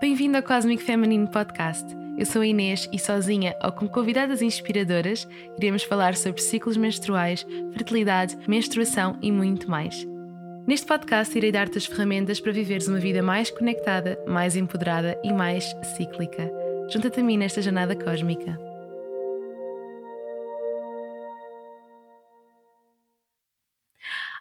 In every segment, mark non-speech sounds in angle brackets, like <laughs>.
Bem-vindo ao Cosmic Feminine Podcast. Eu sou a Inês e sozinha ou com convidadas inspiradoras iremos falar sobre ciclos menstruais, fertilidade, menstruação e muito mais. Neste podcast irei dar-te as ferramentas para viveres uma vida mais conectada, mais empoderada e mais cíclica. Junta-te a mim nesta jornada cósmica.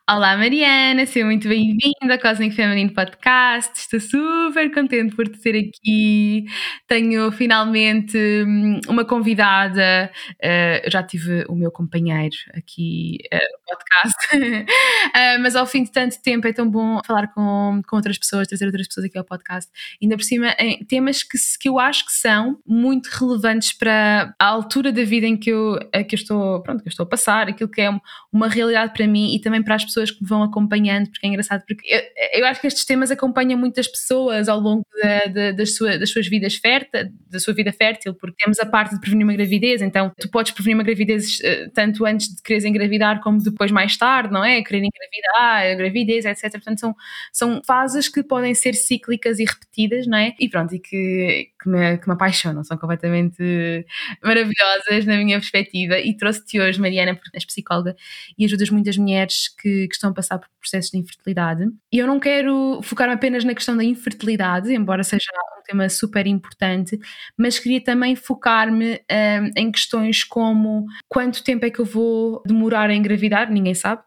Olá Mariana, seja muito bem-vinda ao Cosmic Feminine Podcast. Estou super contente por te ter aqui. Tenho finalmente hum, uma convidada. Uh, eu já tive o meu companheiro aqui uh, no podcast, uh, <laughs> mas ao fim de tanto tempo é tão bom falar com, com outras pessoas, trazer outras pessoas aqui ao podcast. Ainda por cima, em temas que, que eu acho que são muito relevantes para a altura da vida em que eu, que eu, estou, pronto, que eu estou a passar, aquilo que é uma realidade para mim e também para as pessoas que me vão acompanhando, porque é engraçado, porque eu, eu acho que estes temas acompanham muitas pessoas ao longo da, da, das, sua, das, suas vidas férteis, da sua vida fértil, porque temos a parte de prevenir uma gravidez, então tu podes prevenir uma gravidez uh, tanto antes de quereres engravidar como depois mais tarde, não é? Querer engravidar, gravidez, etc. Portanto, são, são fases que podem ser cíclicas e repetidas, não é? E pronto, e que, que, me, que me apaixonam, são completamente maravilhosas na minha perspectiva. E trouxe-te hoje, Mariana, porque és psicóloga e ajudas muitas mulheres que que estão a passar por processos de infertilidade. E eu não quero focar apenas na questão da infertilidade, embora seja um tema super importante, mas queria também focar-me um, em questões como quanto tempo é que eu vou demorar a engravidar, ninguém sabe,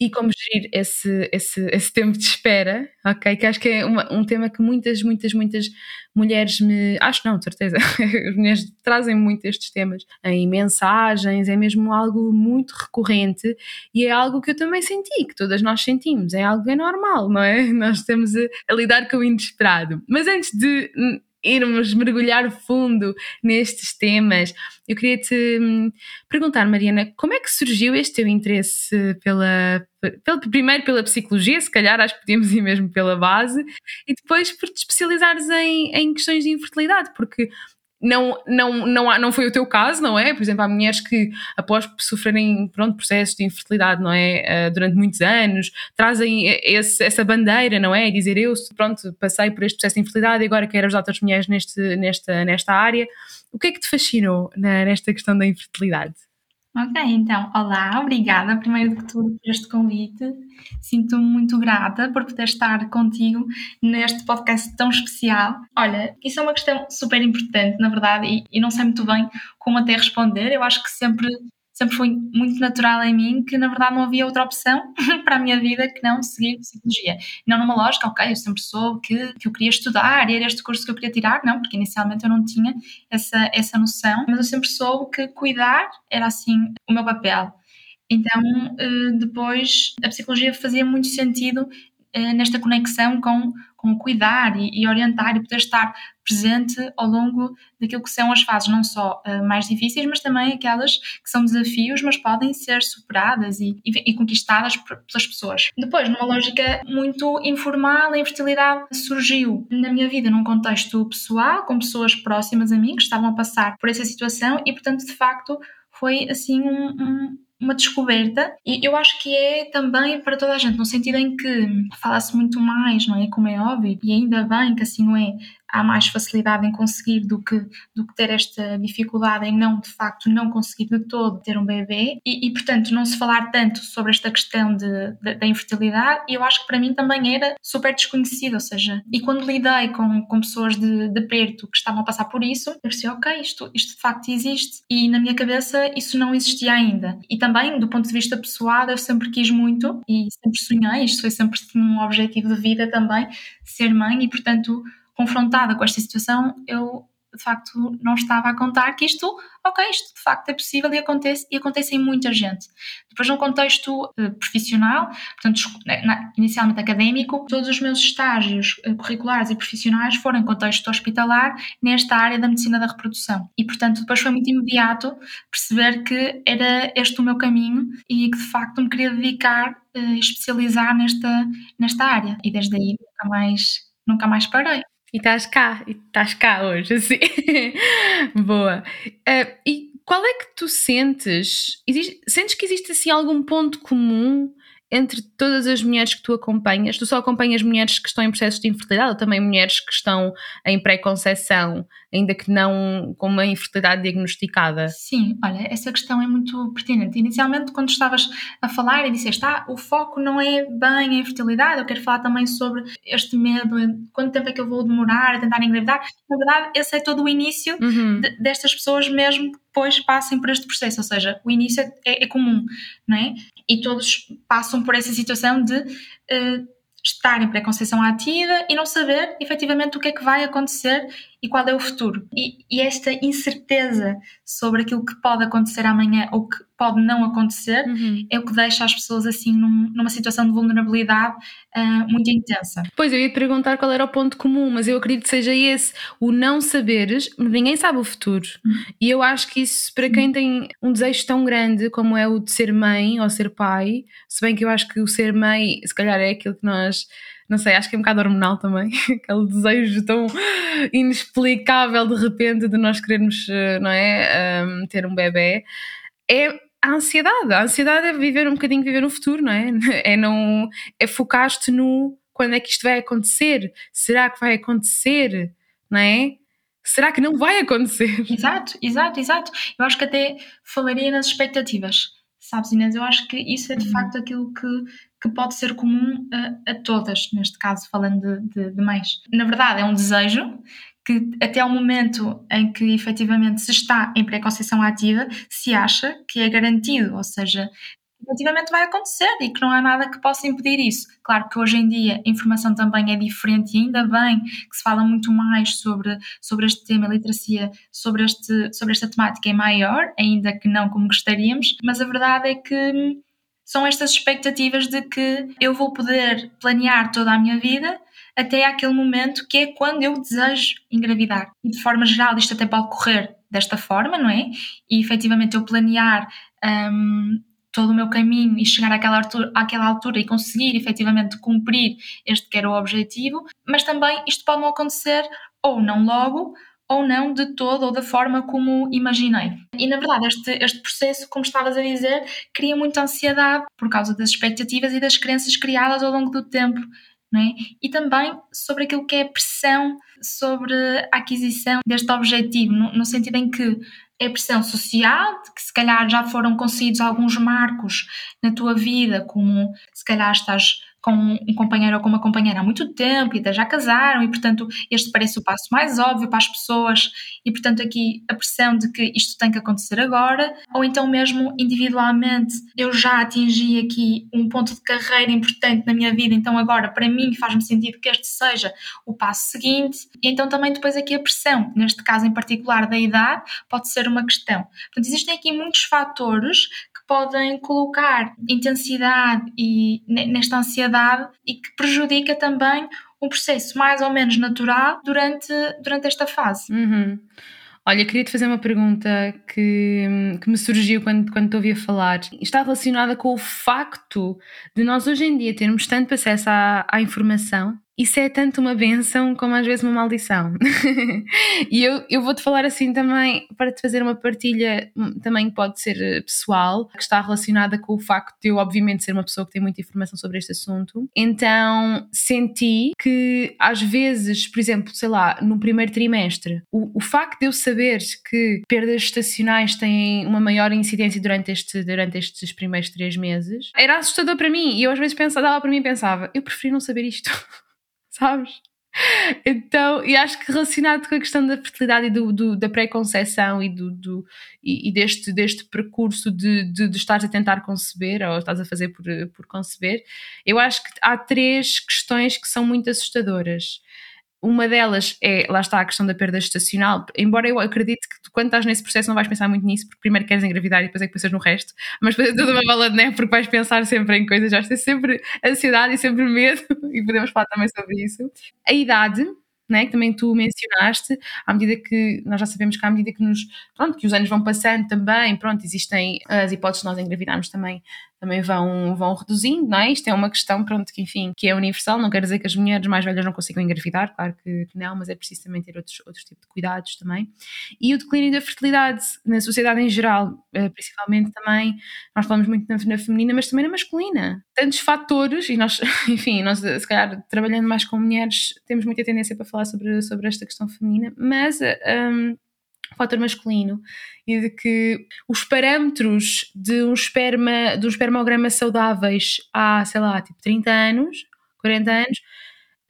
e como gerir esse, esse, esse tempo de espera, ok? Que acho que é uma, um tema que muitas, muitas, muitas mulheres me. Acho não, de certeza. <laughs> As mulheres trazem muito estes temas em mensagens, é mesmo algo muito recorrente e é algo que eu também senti, que todas nós sentimos, é algo que é normal, não é? <laughs> Nós estamos a, a lidar com o inesperado. Mas antes de irmos mergulhar fundo nestes temas, eu queria te hum, perguntar, Mariana, como é que surgiu este teu interesse pela, pela, primeiro pela psicologia, se calhar acho que podíamos ir mesmo pela base, e depois por te especializares em, em questões de infertilidade, porque não, não, não, não foi o teu caso, não é? Por exemplo, há mulheres que, após sofrerem pronto, processos de infertilidade, não é? Uh, durante muitos anos, trazem esse, essa bandeira, não é? E dizer eu, pronto, passei por este processo de infertilidade e agora quero ajudar outras mulheres neste, nesta, nesta área. O que é que te fascinou na, nesta questão da infertilidade? Ok, então, olá, obrigada primeiro de tudo por este convite. Sinto-me muito grata por poder estar contigo neste podcast tão especial. Olha, isso é uma questão super importante, na verdade, e, e não sei muito bem como até responder. Eu acho que sempre sempre foi muito natural em mim que na verdade não havia outra opção <laughs> para a minha vida que não seguir psicologia. Não numa lógica, ok, eu sempre soube que, que eu queria estudar e era este curso que eu queria tirar, não, porque inicialmente eu não tinha essa, essa noção, mas eu sempre soube que cuidar era assim o meu papel. Então, eh, depois, a psicologia fazia muito sentido nesta conexão com, com cuidar e, e, orientar e poder estar presente ao longo daquilo que são as fases, não só uh, mais difíceis, mas também aquelas que são desafios, mas podem ser superadas e, e, e conquistadas por, pelas pessoas. Depois, numa lógica muito informal, a infertilidade surgiu na minha vida num contexto pessoal, com pessoas próximas a mim que estavam a passar por essa situação e, portanto, de facto, foi assim um, um uma descoberta e eu acho que é também para toda a gente, no sentido em que fala-se muito mais, não é? Como é óbvio, e ainda bem que assim não é, há mais facilidade em conseguir do que, do que ter esta dificuldade em não, de facto, não conseguir de todo ter um bebê e, e portanto, não se falar tanto sobre esta questão de, de, da infertilidade, eu acho que para mim também era super desconhecido, ou seja, e quando lidei com, com pessoas de, de perto que estavam a passar por isso, eu pensei, ok, isto, isto de facto existe e na minha cabeça isso não existia ainda. E também, do ponto de vista pessoal, eu sempre quis muito e sempre sonhei, isto foi sempre um objetivo de vida também, ser mãe e, portanto, confrontada com esta situação, eu de facto não estava a contar que isto, ok, isto de facto é possível e acontece, e acontece em muita gente. Depois, num contexto uh, profissional, portanto, inicialmente académico, todos os meus estágios uh, curriculares e profissionais foram em contexto hospitalar nesta área da medicina da reprodução. E, portanto, depois foi muito imediato perceber que era este o meu caminho e que de facto me queria dedicar e uh, especializar nesta, nesta área. E desde aí nunca mais, nunca mais parei. E estás cá, e estás cá hoje, <laughs> assim. Boa. Uh, e qual é que tu sentes? Existe, sentes que existe assim algum ponto comum entre todas as mulheres que tu acompanhas, tu só acompanhas mulheres que estão em processos de infertilidade ou também mulheres que estão em pré-conceição, ainda que não com uma infertilidade diagnosticada? Sim, olha, essa questão é muito pertinente. Inicialmente, quando estavas a falar e disseste, ah, o foco não é bem a infertilidade, eu quero falar também sobre este medo, quanto tempo é que eu vou demorar a tentar engravidar. Na verdade, esse é todo o início uhum. de, destas pessoas mesmo depois passem por este processo, ou seja, o início é, é comum, não é? E todos passam por essa situação de uh, estar em pré-conceição ativa e não saber efetivamente o que é que vai acontecer e qual é o futuro. E, e, esta incerteza sobre aquilo que pode acontecer amanhã ou que pode não acontecer uhum. é o que deixa as pessoas assim num, numa situação de vulnerabilidade uh, muito intensa. Pois, eu ia perguntar qual era o ponto comum, mas eu acredito que seja esse, o não saberes, ninguém sabe o futuro. Uhum. E eu acho que isso, para quem tem um desejo tão grande como é o de ser mãe ou ser pai, se bem que eu acho que o ser mãe, se calhar é aquilo que nós não sei, acho que é um bocado hormonal também, <laughs> aquele desejo tão inexplicável de repente de nós querermos, eh, não é, um, ter um bebê, é a ansiedade. A ansiedade é viver um bocadinho, viver no futuro, não é? <laughs> É, não, é focar-te no quando é que isto vai acontecer, será que vai acontecer, não é? Será que não vai acontecer? <laughs> Exato, exato, exato. Eu acho que até falaria nas expectativas, sabes, Inês? Eu acho que isso é de uhum. facto aquilo que que pode ser comum a, a todas, neste caso falando de, de, de mães. Na verdade, é um desejo que até o momento em que efetivamente se está em preconceição ativa, se acha que é garantido, ou seja, efetivamente vai acontecer e que não há nada que possa impedir isso. Claro que hoje em dia a informação também é diferente e ainda bem que se fala muito mais sobre, sobre este tema, a literacia sobre, este, sobre esta temática é maior, ainda que não como gostaríamos, mas a verdade é que são estas expectativas de que eu vou poder planear toda a minha vida até aquele momento que é quando eu desejo engravidar. E de forma geral, isto até pode correr desta forma, não é? E efetivamente eu planear um, todo o meu caminho e chegar àquela altura, àquela altura e conseguir efetivamente cumprir este que era o objetivo, mas também isto pode não acontecer ou não logo, ou não de todo ou da forma como imaginei. E na verdade, este, este processo, como estavas a dizer, cria muita ansiedade por causa das expectativas e das crenças criadas ao longo do tempo. É? E também sobre aquilo que é a pressão sobre a aquisição deste objetivo, no, no sentido em que é pressão social, que se calhar já foram conseguidos alguns marcos na tua vida, como se calhar estás com um companheiro ou com uma companheira há muito tempo e já casaram e portanto este parece o passo mais óbvio para as pessoas e portanto aqui a pressão de que isto tem que acontecer agora ou então mesmo individualmente. Eu já atingi aqui um ponto de carreira importante na minha vida então agora para mim faz-me sentido que este seja o passo seguinte e então também depois aqui a pressão. Neste caso em particular da idade pode ser uma questão. Portanto existem aqui muitos fatores podem colocar intensidade e nesta ansiedade e que prejudica também um processo mais ou menos natural durante, durante esta fase. Uhum. Olha, queria te fazer uma pergunta que, que me surgiu quando, quando te ouvi a falar. Está relacionada com o facto de nós hoje em dia termos tanto acesso à, à informação isso é tanto uma benção como às vezes uma maldição. <laughs> e eu, eu vou-te falar assim também, para te fazer uma partilha, hum, também pode ser eh, pessoal, que está relacionada com o facto de eu, obviamente, ser uma pessoa que tem muita informação sobre este assunto. Então, senti que às vezes, por exemplo, sei lá, no primeiro trimestre, o, o facto de eu saber que perdas estacionais têm uma maior incidência durante, este, durante estes primeiros três meses, era assustador para mim. E eu às vezes pensava, dava para mim e pensava, eu preferi não saber isto. <laughs> sabes? Então, e acho que relacionado com a questão da fertilidade e do, do da pré-conceição e, do, do e, e, deste, deste percurso de, de, de a tentar conceber ou estás a fazer por, por conceber, eu acho que há três questões que são muito assustadoras. Uma delas é, lá está, a questão da perda estacional, embora eu acredite que quando estás nesse processo não vais pensar muito nisso, porque primeiro queres engravidar e depois é que pensas no resto, mas depois é tudo uma bola de neve porque vais pensar sempre em coisas, vais ter sempre ansiedade e sempre medo, <laughs> e podemos falar também sobre isso. A idade, né, que também tu mencionaste, à medida que nós já sabemos que à medida que nos pronto, que os anos vão passando também, pronto, existem as hipóteses de nós engravidarmos também também vão, vão reduzindo, não é? Isto é uma questão, pronto, que enfim, que é universal, não quer dizer que as mulheres mais velhas não consigam engravidar, claro que, que não, mas é preciso também ter outros, outros tipos de cuidados também. E o declínio da fertilidade na sociedade em geral, eh, principalmente também, nós falamos muito na, na feminina, mas também na masculina. Tantos fatores, e nós, <laughs> enfim, nós se calhar trabalhando mais com mulheres, temos muita tendência para falar sobre, sobre esta questão feminina, mas um, fator masculino e de que os parâmetros de um esperma, de um espermograma saudáveis há, sei lá, tipo 30 anos, 40 anos,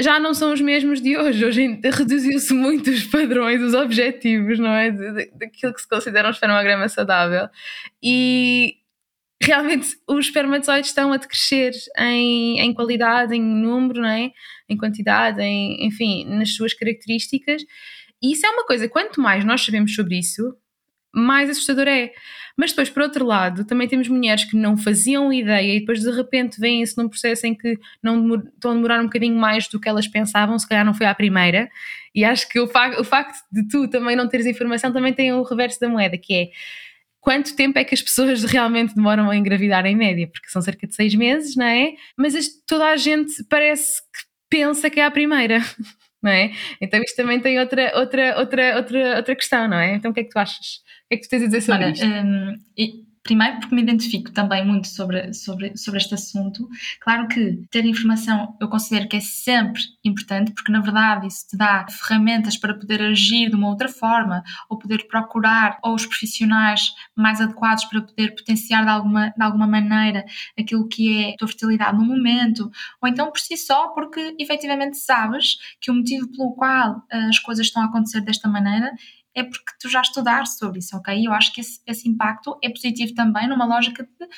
já não são os mesmos de hoje. Hoje reduziu-se muito os padrões, os objetivos, não é? Daquilo que se considera um espermograma saudável. E realmente os espermatozoides estão a decrescer em, em qualidade, em número, não é? Em quantidade, em, enfim, nas suas características. E isso é uma coisa, quanto mais nós sabemos sobre isso, mais assustador é. Mas depois, por outro lado, também temos mulheres que não faziam ideia e depois de repente vêm-se num processo em que não estão a demorar um bocadinho mais do que elas pensavam, se calhar não foi à primeira. E acho que o, fa o facto de tu também não teres informação também tem o reverso da moeda, que é quanto tempo é que as pessoas <laughs> realmente demoram a engravidar em média? Porque são cerca de seis meses, não é? Mas toda a gente parece que pensa que é a primeira. <laughs> não é? Então isto também tem outra, outra, outra, outra, outra questão, não é? Então o que é que tu achas? O que é que tu tens a dizer sobre Olha, isto? Um, Primeiro, porque me identifico também muito sobre, sobre, sobre este assunto. Claro que ter informação eu considero que é sempre importante, porque na verdade isso te dá ferramentas para poder agir de uma outra forma, ou poder procurar ou os profissionais mais adequados para poder potenciar de alguma, de alguma maneira aquilo que é a tua fertilidade no momento, ou então por si só, porque efetivamente sabes que o motivo pelo qual as coisas estão a acontecer desta maneira é porque tu já estudaste sobre isso, ok? Eu acho que esse, esse impacto é positivo também numa lógica de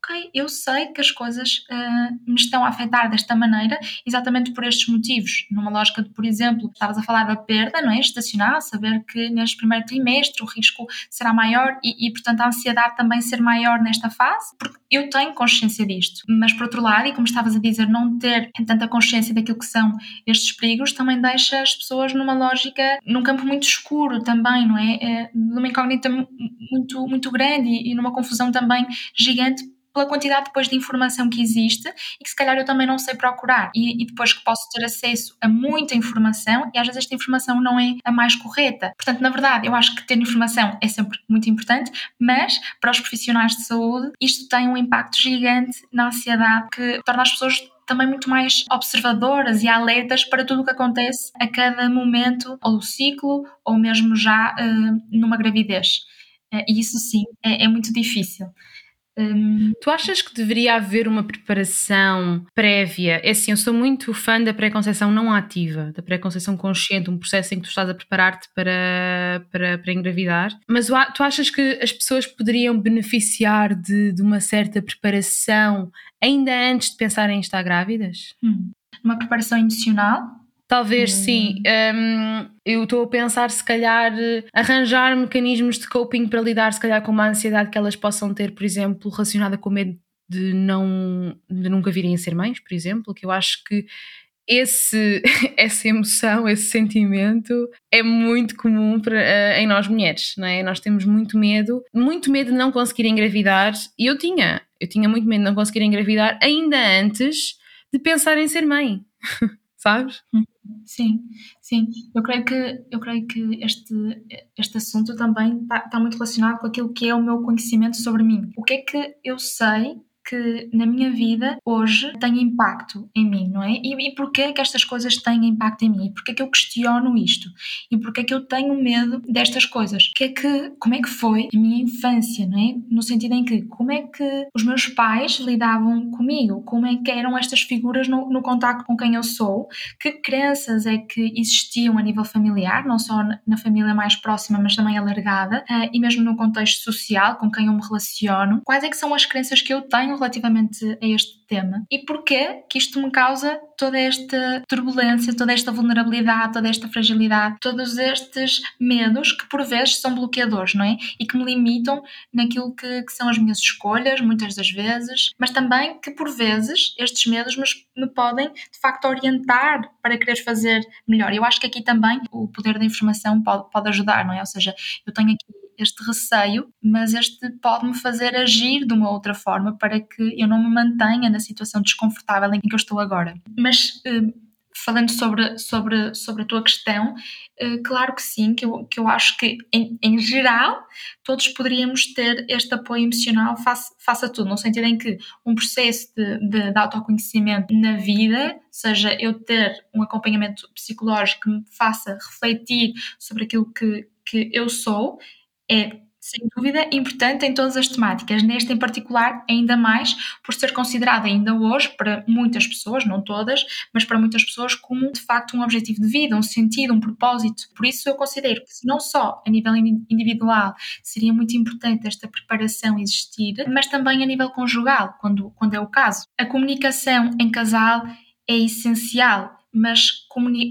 ok, eu sei que as coisas uh, me estão a afetar desta maneira exatamente por estes motivos. Numa lógica de, por exemplo, estavas a falar da perda, não é? Estacional, saber que neste primeiro trimestre o risco será maior e, e, portanto, a ansiedade também ser maior nesta fase, porque eu tenho consciência disto. Mas, por outro lado, e como estavas a dizer, não ter tanta consciência daquilo que são estes perigos também deixa as pessoas numa lógica, num campo muito escuro também, não é? é numa incógnita muito, muito grande e, e numa confusão também gigante pela quantidade depois de informação que existe e que se calhar eu também não sei procurar e, e, depois que posso ter acesso a muita informação e às vezes esta informação não é a mais correta. Portanto, na verdade, eu acho que ter informação é sempre muito importante, mas para os profissionais de saúde isto tem um impacto gigante na ansiedade que torna as pessoas também muito mais observadoras e alertas para tudo o que acontece a cada momento ou ciclo ou mesmo já uh, numa gravidez. Uh, e isso sim é, é muito difícil. Um, tu achas que deveria haver uma preparação prévia? É assim, eu sou muito fã da pré-conceição não ativa, da pré-conceição consciente, um processo em que tu estás a preparar-te para, para, para engravidar. Mas tu achas que as pessoas poderiam beneficiar de, de uma certa preparação ainda antes de pensarem em estar grávidas? Hum. Uma preparação emocional? Talvez hum. sim. Um, eu estou a pensar, se calhar, arranjar mecanismos de coping para lidar, se calhar, com uma ansiedade que elas possam ter, por exemplo, relacionada com o medo de, não, de nunca virem a ser mães, por exemplo, que eu acho que esse, <laughs> essa emoção, esse sentimento é muito comum para, uh, em nós mulheres, não é? Nós temos muito medo, muito medo de não conseguir engravidar, e eu tinha, eu tinha muito medo de não conseguir engravidar ainda antes de pensar em ser mãe. <laughs> sabes? Sim, sim. Eu creio que, eu creio que este, este assunto também está, está muito relacionado com aquilo que é o meu conhecimento sobre mim. O que é que eu sei que na minha vida hoje tem impacto em mim, não é? E, e porquê que estas coisas têm impacto em mim? E porquê que eu questiono isto? E porquê que eu tenho medo destas coisas? Que é que, como é que foi a minha infância, não é? No sentido em que, como é que os meus pais lidavam comigo? Como é que eram estas figuras no, no contacto com quem eu sou? Que crenças é que existiam a nível familiar, não só na família mais próxima, mas também alargada, uh, e mesmo no contexto social, com quem eu me relaciono? Quais é que são as crenças que eu tenho relativamente a este tema e porquê que isto me causa toda esta turbulência, toda esta vulnerabilidade, toda esta fragilidade, todos estes medos que por vezes são bloqueadores, não é? E que me limitam naquilo que, que são as minhas escolhas, muitas das vezes, mas também que por vezes estes medos me, me podem de facto orientar para querer fazer melhor. Eu acho que aqui também o poder da informação pode, pode ajudar, não é? Ou seja, eu tenho aqui este receio, mas este pode-me fazer agir de uma outra forma para que eu não me mantenha na situação desconfortável em que eu estou agora. Mas uh, falando sobre, sobre, sobre a tua questão, uh, claro que sim, que eu, que eu acho que em, em geral todos poderíamos ter este apoio emocional face, face a tudo, no sentido em que um processo de, de, de autoconhecimento na vida, seja eu ter um acompanhamento psicológico que me faça refletir sobre aquilo que, que eu sou, é sem dúvida, importante em todas as temáticas, nesta em particular, ainda mais por ser considerada ainda hoje, para muitas pessoas, não todas, mas para muitas pessoas, como de facto um objetivo de vida, um sentido, um propósito. Por isso, eu considero que, não só a nível individual seria muito importante esta preparação existir, mas também a nível conjugal, quando, quando é o caso. A comunicação em casal é essencial, mas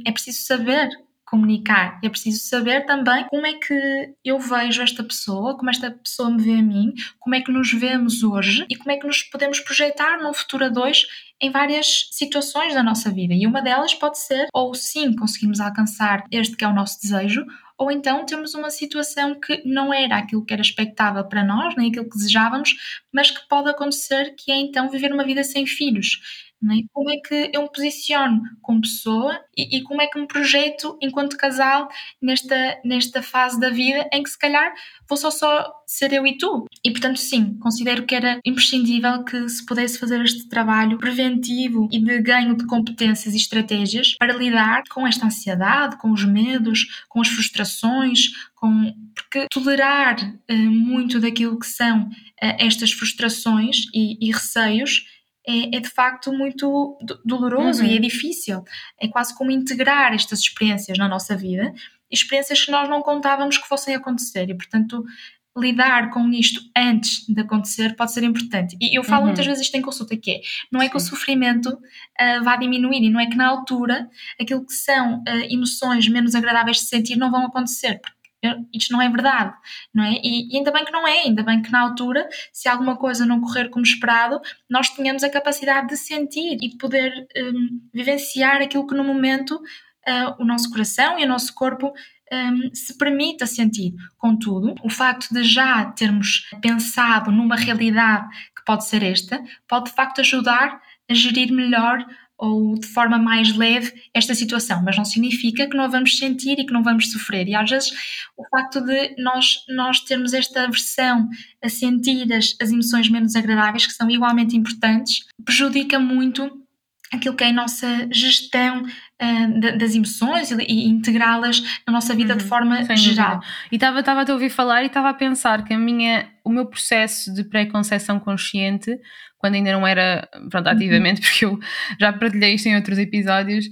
é preciso saber comunicar. É preciso saber também como é que eu vejo esta pessoa, como esta pessoa me vê a mim, como é que nos vemos hoje e como é que nos podemos projetar num futuro a dois em várias situações da nossa vida. E uma delas pode ser, ou sim, conseguimos alcançar este que é o nosso desejo, ou então temos uma situação que não era aquilo que era expectável para nós, nem aquilo que desejávamos, mas que pode acontecer, que é então viver uma vida sem filhos é? Como é que eu me posiciono como pessoa e, e, como é que me projeto enquanto casal nesta, nesta fase da vida em que se calhar vou só, só ser eu e tu. E portanto, sim, considero que era imprescindível que se pudesse fazer este trabalho preventivo e de ganho de competências e estratégias para lidar com esta ansiedade, com os medos, com as frustrações, com porque tolerar uh, muito daquilo que são uh, estas frustrações e, e receios é, é de facto muito doloroso uhum. e é difícil. É quase como integrar estas experiências na nossa vida, experiências que nós não contávamos que fossem acontecer e, portanto, lidar com isto antes de acontecer pode ser importante. E eu falo uhum. muitas vezes isto em consulta, que é, não é Sim. que o sofrimento uh, vá diminuir e não é que na altura aquilo que são uh, emoções menos agradáveis de sentir não vão acontecer, porque isto não é verdade, não é? E, e, ainda bem que não é, ainda bem que na altura, se alguma coisa não correr como esperado, nós tenhamos a capacidade de sentir e de poder um, vivenciar aquilo que no momento uh, o nosso coração e o nosso corpo um, se permita sentir. Contudo, o facto de já termos pensado numa realidade que pode ser esta, pode de facto ajudar a gerir melhor ou de forma mais leve esta situação, mas não significa que não vamos sentir e que não vamos sofrer. E às vezes o facto de nós, nós termos esta aversão a sentir as, as emoções menos agradáveis, que são igualmente importantes, prejudica muito aquilo que é a nossa gestão uh, das emoções e, e integrá-las na nossa vida uhum, de forma geral. E estava a te ouvir falar e estava a pensar que a minha, o meu processo de pré-conceição consciente, quando ainda não era pronto, uhum. ativamente, uhum. <laughs> porque eu já partilhei isto em outros episódios,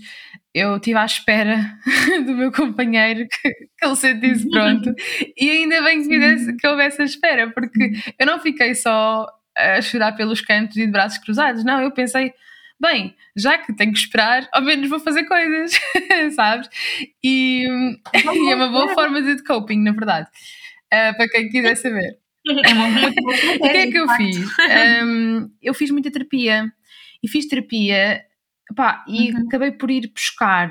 eu estive à espera <laughs> do meu companheiro que, que ele sentisse <laughs> pronto e ainda bem que, desse, que houve essa espera, porque eu não fiquei só a chorar pelos cantos e de braços cruzados, não, eu pensei bem, já que tenho que esperar, ao menos vou fazer coisas, sabes? E, e, é uma boa forma de coping, na verdade, uh, para quem quiser saber. É muito o que é que eu fiz? <laughs> Um, eu fiz muita terapia e fiz terapia pá, e uhum. acabei por ir buscar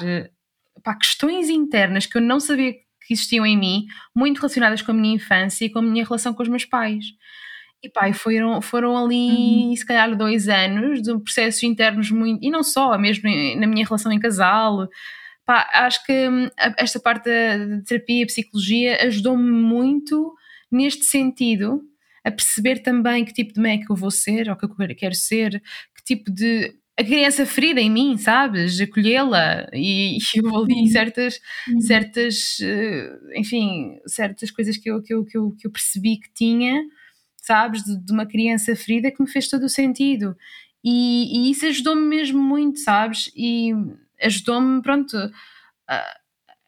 pá, questões internas que eu não sabia que existiam em mim, muito relacionadas com a minha infância e com a minha relação com os meus pais. E pá, foram, foram ali, uhum. se calhar, dois anos de processos internos muito. E não só, mesmo na minha relação em casal. Pá, acho que hum, esta parte da terapia e psicologia ajudou-me muito neste sentido a perceber também que tipo de mãe é que eu vou ser ou que eu quero ser, que tipo de a criança ferida em mim, sabes? Acolhê-la e, <laughs> e eu ali certas, uhum. certas, eh, enfim, certas coisas que eu, que eu, que eu, que eu percebi que tinha sabes, de, de, uma criança ferida que me fez todo o sentido. E, e isso ajudou-me mesmo muito, sabes? E ajudou-me, pronto, a,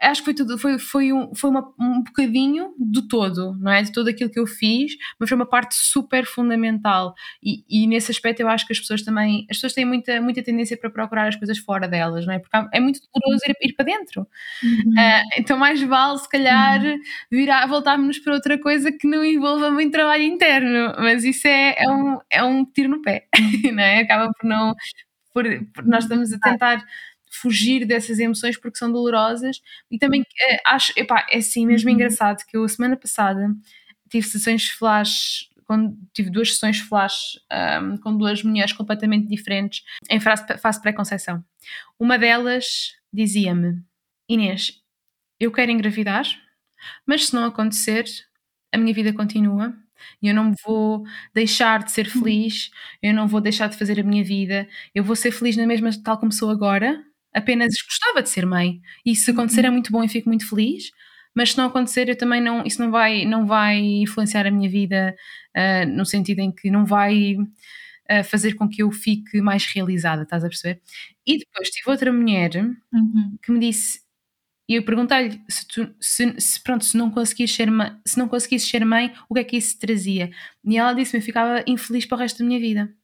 acho que foi tudo, foi, foi, um, foi uma, um bocadinho do todo, não é? De tudo aquilo que eu fiz, mas foi uma parte super fundamental. E, e nesse aspecto eu acho que as pessoas também, as pessoas têm muita, muita tendência para procurar as coisas fora delas, não é? Porque é muito doloroso ir, ir para dentro. Uhum. Uh, então mais vale, se calhar, uhum. virar, voltarmos para outra coisa que não envolva muito trabalho interno, mas isso é, é, um, é um tiro no pé, uhum. <laughs> não é? Acaba por não. Por, por nós estamos a tentar fugir dessas emoções porque são dolorosas e também é, acho, epá, é assim mesmo uhum. engraçado que eu a semana passada tive sessões flash quando tive duas sessões flash um, com duas mulheres completamente diferentes em fase, fase pré-conceição. Uma delas dizia-me: Inês, eu quero engravidar, mas se não acontecer, a minha vida continua. Eu não vou deixar de ser uhum. feliz, eu não vou deixar de fazer a minha vida, eu vou ser feliz na mesma tal como sou agora, apenas gostava de ser mãe. E se acontecer é uhum. muito bom e fico muito feliz, mas se não acontecer, eu também não, isso não vai, não vai influenciar a minha vida uh, no sentido em que não vai uh, fazer com que eu fique mais realizada, estás a perceber? E depois tive outra mulher uhum. que me disse, e eu perguntei-lhe se, tu, se, se, pronto, se não conseguires ser mãe, se não conseguisses ser mãe, o que é que isso trazia? E ela disse-me, eu ficava infeliz para o resto da minha vida.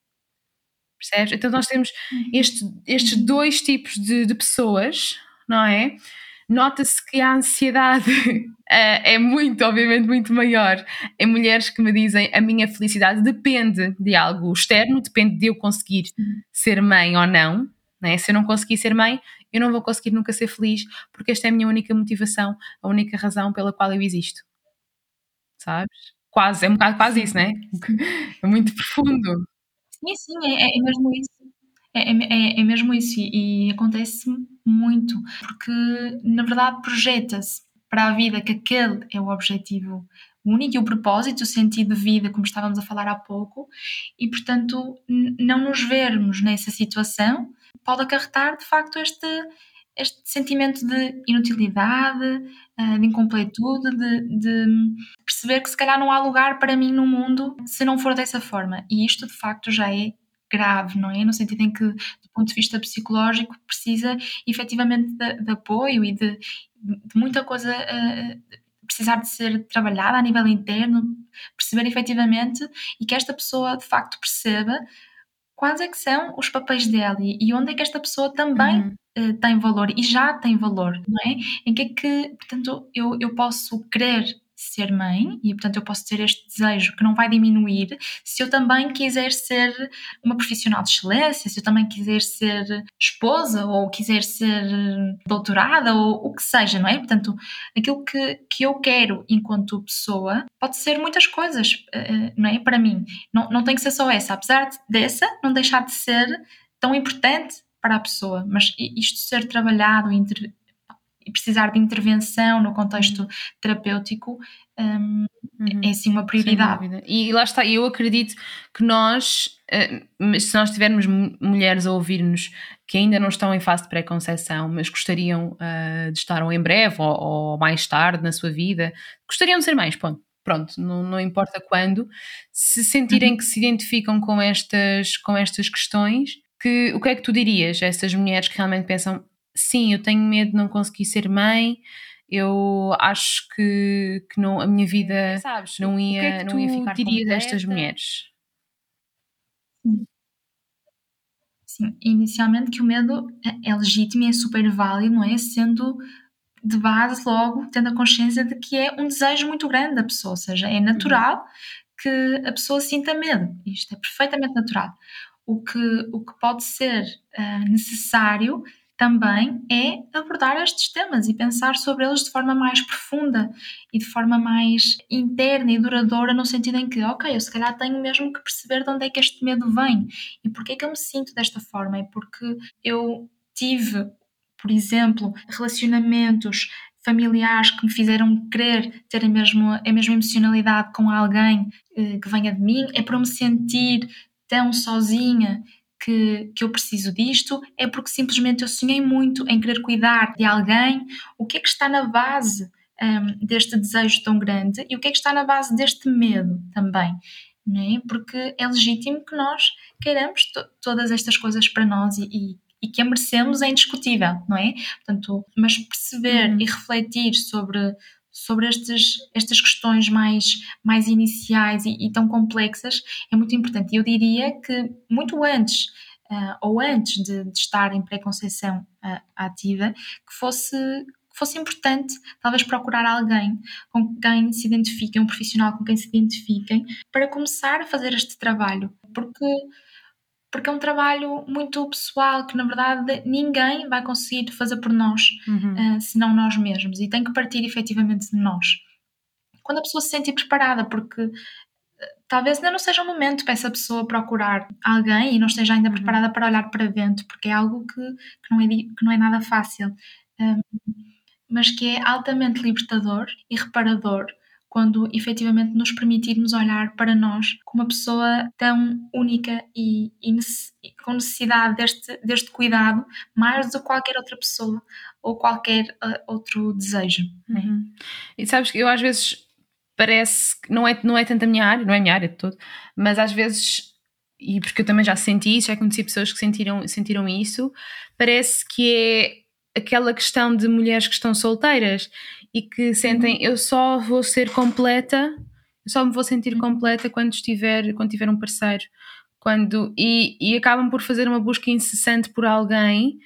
Percebes? Então nós temos uhum. este, estes uhum. dois tipos de, de pessoas, não é? nota-se que a ansiedade <laughs> é muito, obviamente, muito maior em mulheres que me dizem a minha felicidade depende de algo externo, depende de eu conseguir ser mãe ou não. Né? Se eu não conseguir ser mãe, eu não vou conseguir nunca ser feliz, porque esta é a minha única motivação, a única razão pela qual eu existo. Sabes? Quase, é um bocado quase isso, né? <laughs> É muito profundo. Sim, sim, é, é mesmo isso. É, é, é, é mesmo isso, e, e acontece muito, porque na verdade projeta-se para a vida que aquele é o objetivo único e o propósito, o sentido de vida, como estávamos a falar há pouco, e portanto não nos vermos nessa situação pode acarretar de facto este, este sentimento de inutilidade, eh, de incompletude, de, de, perceber que se calhar não há lugar para mim no mundo se não for dessa forma. E isto de facto já é grave, não é? No sentido em que, do ponto de vista psicológico, precisa efetivamente de, de apoio e de, de muita coisa. Uh, precisar de ser trabalhada a nível interno, perceber efetivamente e que esta pessoa de facto perceba quais é que são os papéis dela e onde é que esta pessoa também uhum. Uh, tem valor e já tem valor, não é? Em que é que, portanto, eu, eu posso querer ser mãe e, portanto, eu posso ter este desejo que não vai diminuir se eu também quiser ser uma profissional de excelência, se eu também quiser ser esposa ou quiser ser doutorada ou o que seja, não é? Portanto, aquilo que, que eu quero enquanto pessoa pode ser muitas coisas, eh, eh, não é? Para mim, não, não tem que ser só essa, apesar dessa não deixar de ser tão importante para a pessoa, mas isto ser trabalhado, e precisar de intervenção no contexto uhum. terapêutico um, uhum. é sim uma prioridade. E lá está, eu acredito que nós, eh, se nós tivermos mulheres a ouvir-nos que ainda não estão em fase de pré-conceição, mas gostariam uh, de estar ou em breve ou, ou, mais tarde na sua vida, gostariam de ser mães, ponto. Pronto, não, não importa quando, se sentirem uhum. que se identificam com estas, com estas questões, que, o que é que tu dirias a essas mulheres que realmente pensam sim, eu tenho medo de não conseguir ser mãe, eu acho que, que não, a minha vida Sabes, não ia, que é que não ia ficar dirias a estas mulheres? Sim, inicialmente que o medo é, é legítimo e é super válido, não é? Sendo de base logo tendo a consciência de que é um desejo muito grande da pessoa, ou seja, é natural uhum. que a pessoa sinta medo. Isto é perfeitamente natural. O que, o que pode ser uh, necessário também é abordar estes temas e pensar sobre eles de forma mais profunda e de forma mais interna e duradoura, no sentido em que, ok, eu se calhar tenho mesmo que perceber de onde é que este medo vem e porque é que eu me sinto desta forma. É porque eu tive, por exemplo, relacionamentos familiares que me fizeram querer ter a mesma, a mesma emocionalidade com alguém eh, que venha de mim, é para me sentir tão sozinha que, que eu preciso disto, é porque simplesmente eu sonhei muito em querer cuidar de alguém. O que é que está na base um, deste desejo tão grande e o que é que está na base deste medo também? Não é? Porque é legítimo que nós queiramos to todas estas coisas para nós e, e, e, que a merecemos é indiscutível, não é? Portanto, mas perceber uhum. e refletir sobre sobre estes, estas questões mais, mais iniciais e, e, tão complexas é muito importante. Eu diria que muito antes uh, ou antes de, de estar em pré-conceição uh, ativa, que fosse fosse importante talvez procurar alguém com quem se identifiquem, um profissional com quem se identifiquem, para começar a fazer este trabalho, porque porque é um trabalho muito pessoal que na verdade ninguém vai conseguir fazer por nós, uhum. uh, senão nós mesmos, e tem que partir efetivamente de nós. quando a pessoa se sente preparada, porque eh, talvez ainda não seja o momento para essa pessoa procurar alguém e não esteja ainda uhum. preparada para olhar para dentro, porque é algo que, que, não, é, que não é nada fácil, um, mas que é altamente libertador e reparador quando efetivamente nos permitirmos olhar para nós como uma pessoa tão única e, e com necessidade deste, deste cuidado mais do que qualquer outra pessoa ou qualquer uh, outro desejo. É? Uhum. E sabes que eu às vezes parece que não é, não é tanto a minha área, não é a minha área de todo, mas às vezes, e porque eu também já senti isso, já conheci pessoas que sentiram, sentiram isso, parece que é aquela questão de mulheres que estão solteiras e que sentem eu só vou ser completa, eu só me vou sentir completa quando estiver, quando tiver um parceiro. Quando, e, e acabam por fazer uma busca incessante por alguém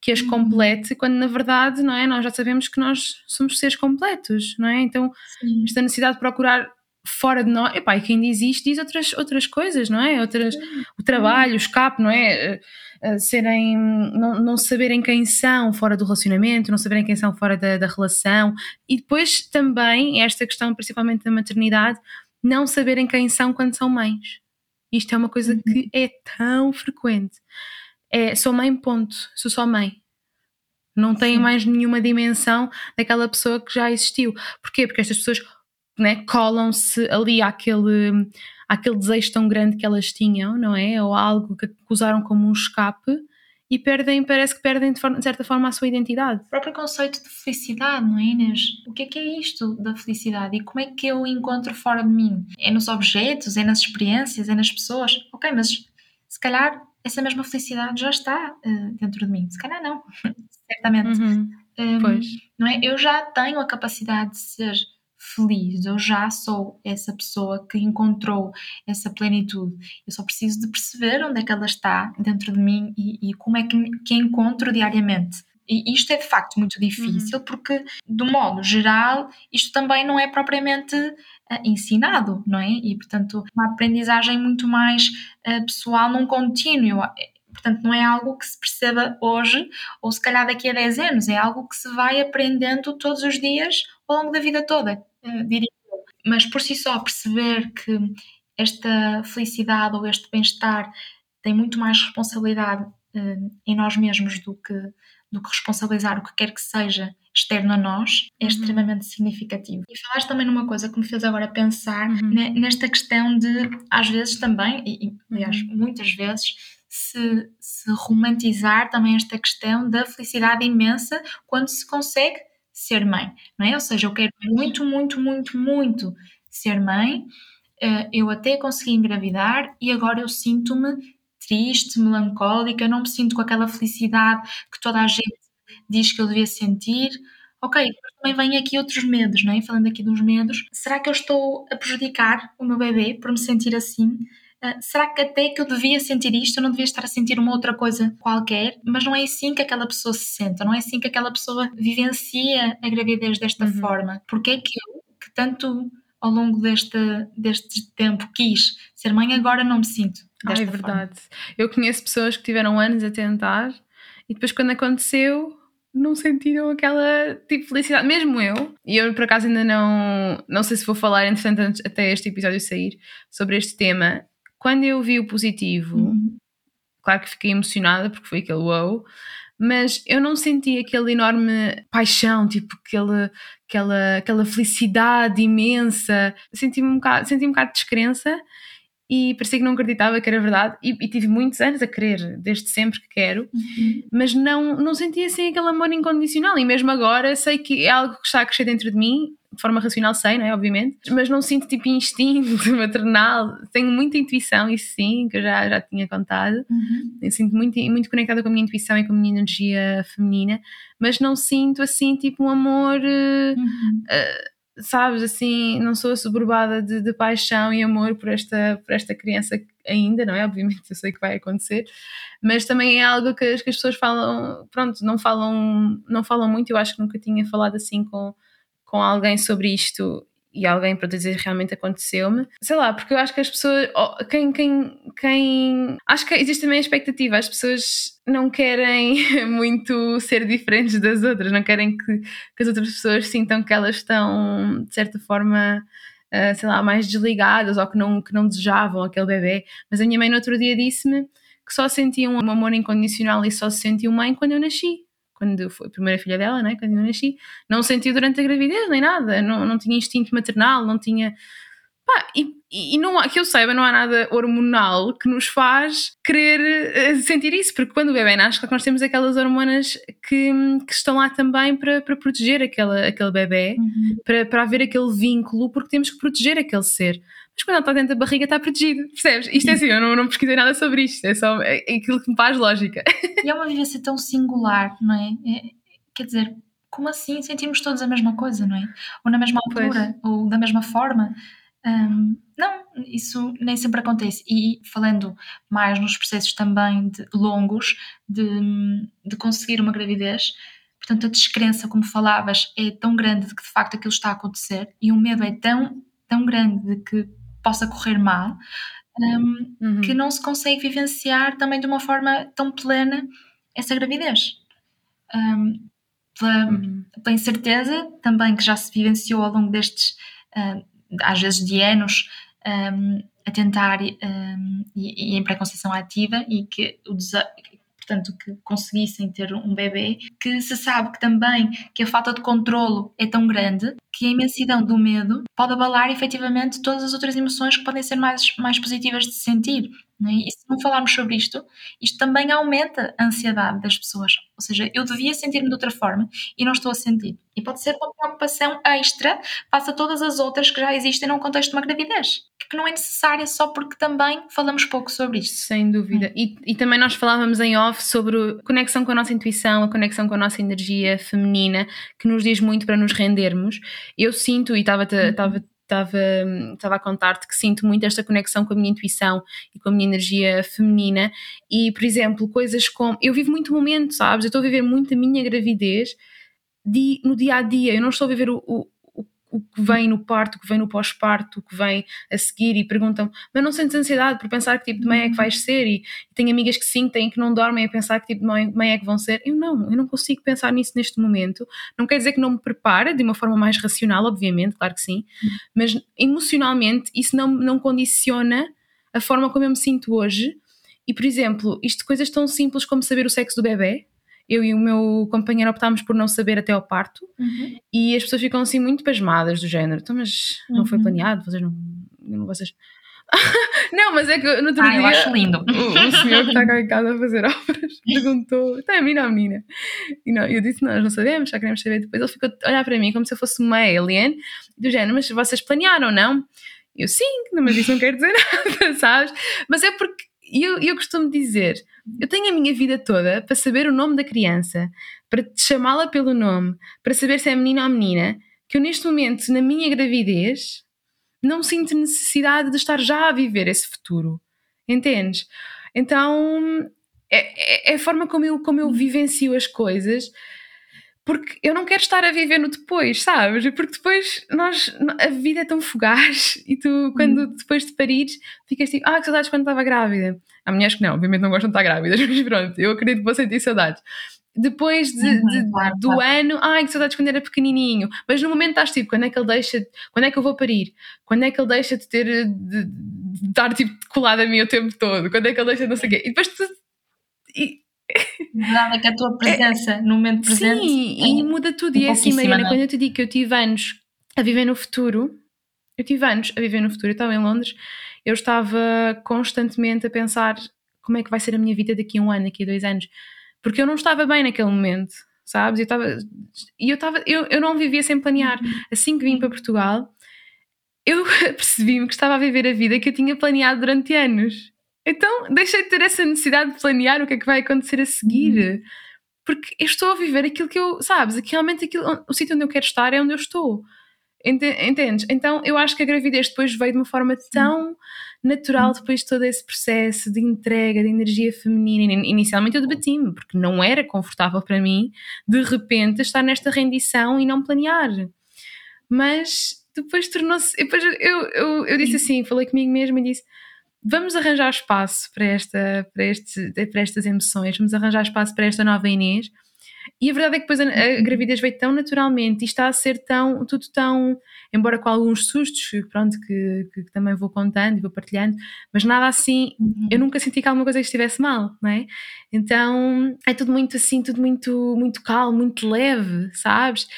que as complete, quando na verdade, não é? Nós já sabemos que nós somos seres completos, não é? Então, Sim. esta necessidade de procurar fora de nós, epá, e quem diz isto diz outras, outras coisas, não é? Outras, o trabalho, o escape, não é? serem, não, não saberem quem são fora do relacionamento, não saberem quem são fora da, da relação e depois também esta questão, principalmente da maternidade, não saberem quem são quando são mães. Isto é uma coisa uhum. que é tão frequente. É, sou mãe, ponto. Sou só mãe. Não tenho mais nenhuma dimensão daquela pessoa que já existiu. Porquê? Porque estas pessoas né, colam-se ali àquele, àquele desejo tão grande que elas tinham, não é? Ou algo que usaram como um escape e perdem, parece que perdem de, forma, de, certa forma a sua identidade. O próprio conceito de felicidade, não é Inês? O que é que é isto da felicidade e como é que eu encontro fora de mim? É nos objetos, é nas experiências, é nas pessoas? Ok, mas se calhar essa mesma felicidade já está uh, dentro de mim. Se calhar não, <laughs> certamente. Uhum. Um, pois. Não é? Eu já tenho a capacidade de ser feliz, eu já sou essa pessoa que encontrou essa plenitude. Eu só preciso de perceber onde é que ela está dentro de mim e, e como é que, que a encontro diariamente. E isto é de facto muito difícil uhum. porque, do modo geral, isto também não é propriamente uh, ensinado, não é? E, portanto, uma aprendizagem muito mais uh, pessoal, num contínuo. Portanto, não é algo que se perceba hoje ou se calhar daqui a 10 anos, é algo que se vai aprendendo todos os dias ao longo da vida toda, diria eu. Mas por si só perceber que esta felicidade ou este bem-estar tem muito mais responsabilidade uh, em nós mesmos do que, do que responsabilizar o que quer que seja externo a nós é uhum. extremamente significativo. E falaste também numa coisa que me fez agora pensar uhum. nesta questão de, às vezes também, e, aliás, uhum. muitas vezes, se, se romantizar também esta questão da felicidade imensa quando se consegue ser mãe, não é? Ou seja, eu quero muito, muito, muito, muito ser mãe, eh, eu até consegui engravidar e agora eu sinto-me triste, melancólica, não me sinto com aquela felicidade que toda a gente diz que eu devia sentir. Ok, também vêm aqui outros medos, não é? Falando aqui dos medos, será que eu estou a prejudicar o meu bebê por me sentir assim? Ah, será que até que eu devia sentir isto, eu não devia estar a sentir uma outra coisa qualquer? Mas não é assim que aquela pessoa se sente, não é assim que aquela pessoa vivencia a gravidez desta uhum. forma. Porque é que eu, que tanto ao longo deste, deste tempo quis ser mãe, agora não me sinto desta ah, é verdade. Forma. Eu conheço pessoas que tiveram anos a tentar e depois quando aconteceu não sentiram aquela tipo felicidade, mesmo eu. E eu por acaso ainda não, não sei se vou falar, entretanto, até este episódio sair, sobre este tema, quando eu vi o positivo, uhum. claro que fiquei emocionada porque foi aquele wow, mas eu não senti aquele enorme paixão, tipo aquele, aquela, aquela felicidade imensa. Senti-me um bocado, senti um bocado de descrença e parecia que não acreditava que era verdade e, e, tive muitos anos a querer, desde sempre que quero, uhum. mas não, não senti assim aquele amor incondicional e mesmo agora sei que é algo que está a crescer dentro de mim de forma racional sei, não é? Obviamente, mas não sinto tipo instinto <laughs> maternal. Tenho muita intuição, isso sim, que eu já, já tinha contado. Uhum. Eu sinto muito, muito conectada com a minha intuição e com a minha energia feminina, mas não sinto assim tipo um amor. Eh, uhum. Uh, sabes, assim, não sou assoberbada de, de, paixão e amor por esta, por esta criança ainda, não é? Obviamente eu sei que vai acontecer, mas também é algo que as, que as pessoas falam, pronto, não falam, não falam muito, eu acho que nunca tinha falado assim com, com alguém sobre isto e alguém para dizer realmente aconteceu-me. Sei lá, porque eu acho que as pessoas, quem, quem, quem, acho que existe também a expectativa, as pessoas não querem <laughs> muito ser diferentes das outras, não querem que, que as outras pessoas sintam que elas estão, de certa forma, uh, sei lá, mais desligadas ou que não, que não desejavam aquele bebê. Mas a minha mãe no outro dia disse-me que só sentia um amor incondicional e só se sentiu mãe quando eu nasci quando foi a primeira filha dela, né, quando eu nasci, não sentiu durante a gravidez nem nada, não, não tinha instinto maternal, não tinha. Pá, e, e não há, que eu saiba, não há nada hormonal que nos faz querer uh, sentir isso, porque quando o bebê nasce, nós temos aquelas hormonas que, que estão lá também para, para proteger aquela, aquele bebê, uhum. para, para haver aquele vínculo, porque temos que proteger aquele ser mas quando ele está dentro da barriga está protegido, percebes? Isto é assim, eu não, não pesquisei nada sobre isto, é só é aquilo que me faz lógica. <laughs> E é uma vivência tão singular, não é? é quer dizer, como assim sentimos todos a mesma coisa, não é? Ou na mesma altura, pois. ou da mesma forma. Um, não, isso nem sempre acontece. E falando mais nos processos também de, longos de, de conseguir uma gravidez, portanto, a descrença, como falavas, é tão grande de que de facto aquilo está a acontecer e o medo é tão, tão grande de que possa correr mal, um, uhum. que não se consegue vivenciar também de uma forma tão plena essa gravidez. Um, pela, uhum. pela, incerteza também que já se vivenciou ao longo destes, uh, às vezes de anos, um, a tentar um, e, e, em preconceição ativa e que o, portanto, que conseguissem ter um bebê, que se sabe que também que a falta de controlo é tão grande que a imensidão do medo pode abalar efetivamente todas as outras emoções que podem ser mais, mais positivas de se sentir. É? E se não falarmos sobre isto, isto também aumenta a ansiedade das pessoas. Ou seja, eu devia sentir-me de outra forma e não estou a sentir. E pode ser uma preocupação extra face a todas as outras que já existem num contexto de uma gravidez, que não é necessária só porque também falamos pouco sobre isto. Sem dúvida. E, e também nós falávamos em off sobre a conexão com a nossa intuição, a conexão com a nossa energia feminina, que nos diz muito para nos rendermos. Eu sinto, e estava uhum estava, estava a contar-te que sinto muito esta conexão com a minha intuição e com a minha energia feminina e, por exemplo, coisas como eu vivo muito momento, sabes? Eu estou a viver muito a minha gravidez de, no dia a dia, eu não estou a viver o, o o que vem no parto, o que vem no pós-parto, o que vem a seguir e perguntam, mas não sentes ansiedade por pensar que tipo de mãe é que vais ser? E, e tenho amigas que sim, têm que não dormem a pensar que tipo de mãe, mãe é que vão ser. Eu não, eu não consigo pensar nisso neste momento. Não quer dizer que não me prepare de uma forma mais racional, obviamente, claro que sim, mas emocionalmente isso não, não condiciona a forma como eu me sinto hoje. E, por exemplo, isto de coisas tão simples como saber o sexo do bebê, eu e o meu companheiro optámos por não saber até ao parto uhum. e as pessoas ficam assim muito pasmadas do género. Então, mas não uhum. foi planeado? Vocês não. não vocês... <laughs> não, mas é que no outro ah, dia. eu acho lindo. O, <laughs> senhor que está cá em casa a fazer obras <laughs> perguntou: está a menina ou a menina? E não, eu disse: nós não sabemos, já queremos saber. Depois ele ficou a olhar para mim como se eu fosse uma alien, do género, mas vocês planearam, não? Eu sim, mas isso não quer dizer nada, sabes? Mas é porque e eu, eu costumo dizer: eu tenho a minha vida toda para saber o nome da criança, para chamá-la pelo nome, para saber se é menina ou menina, que eu neste momento, na minha gravidez, não sinto necessidade de estar já a viver esse futuro. Entendes? Então é, é, é a forma como eu, como eu vivencio as coisas porque eu não quero estar a viver no depois, sabes? Porque depois nós, a vida é tão fugaz <laughs> e tu, quando hum. depois de parires, ficas tipo, ah, que saudades quando estava grávida. Há mulheres que não, obviamente não gostam de estar grávidas, <laughs> mas pronto, eu acredito que vou sentir saudades. Depois de, uhum, de, claro, do claro. ano, ai, que saudades quando era pequenininho. Mas no momento estás tipo, quando é que ele deixa, quando é que eu vou parir? Quando é que ele deixa de ter, de, de estar tipo colado a mim o tempo todo? Quando é que ele deixa de não sei o quê? E depois tu, e, Verdade é que a tua presença é, no momento presente. Sim, é, e muda tudo. e é assim, Mariana, é? quando eu te digo que eu tive anos a viver no futuro, eu tive anos a viver no futuro, eu estava em Londres, eu estava constantemente a pensar como é que vai ser a minha vida daqui a um ano, daqui a dois anos, porque eu não estava bem naquele momento, sabes? Eu estava, e eu estava, eu, eu não vivia sem planear. Assim que vim para Portugal, eu <laughs> percebi-me que estava a viver a vida que eu tinha planeado durante anos. Então deixei de ter essa necessidade de planear o que é que vai acontecer a seguir. Uhum. Porque eu estou a viver aquilo que eu, sabes, aqui, realmente aquilo, o sítio onde eu quero estar é onde eu estou. Entendes? Então eu acho que a gravidez depois veio de uma forma tão natural depois de todo esse processo de entrega, de energia feminina. Inicialmente eu debati-me, porque não era confortável para mim de repente estar nesta rendição e não planear. Mas depois tornou-se. Depois eu, eu, eu disse assim, falei comigo mesma e disse: vamos arranjar espaço para, esta, para, este, para estas emoções, vamos arranjar espaço para esta nova Inês. E a verdade é que depois a, a gravidez veio tão naturalmente e está a ser tão, tudo tão, embora com alguns sustos, pronto, que, que, que também vou contando e vou partilhando, mas nada assim, uhum. eu nunca senti que alguma coisa estivesse mal, não é? Então é tudo muito assim, tudo muito, muito calmo, muito leve, sabes?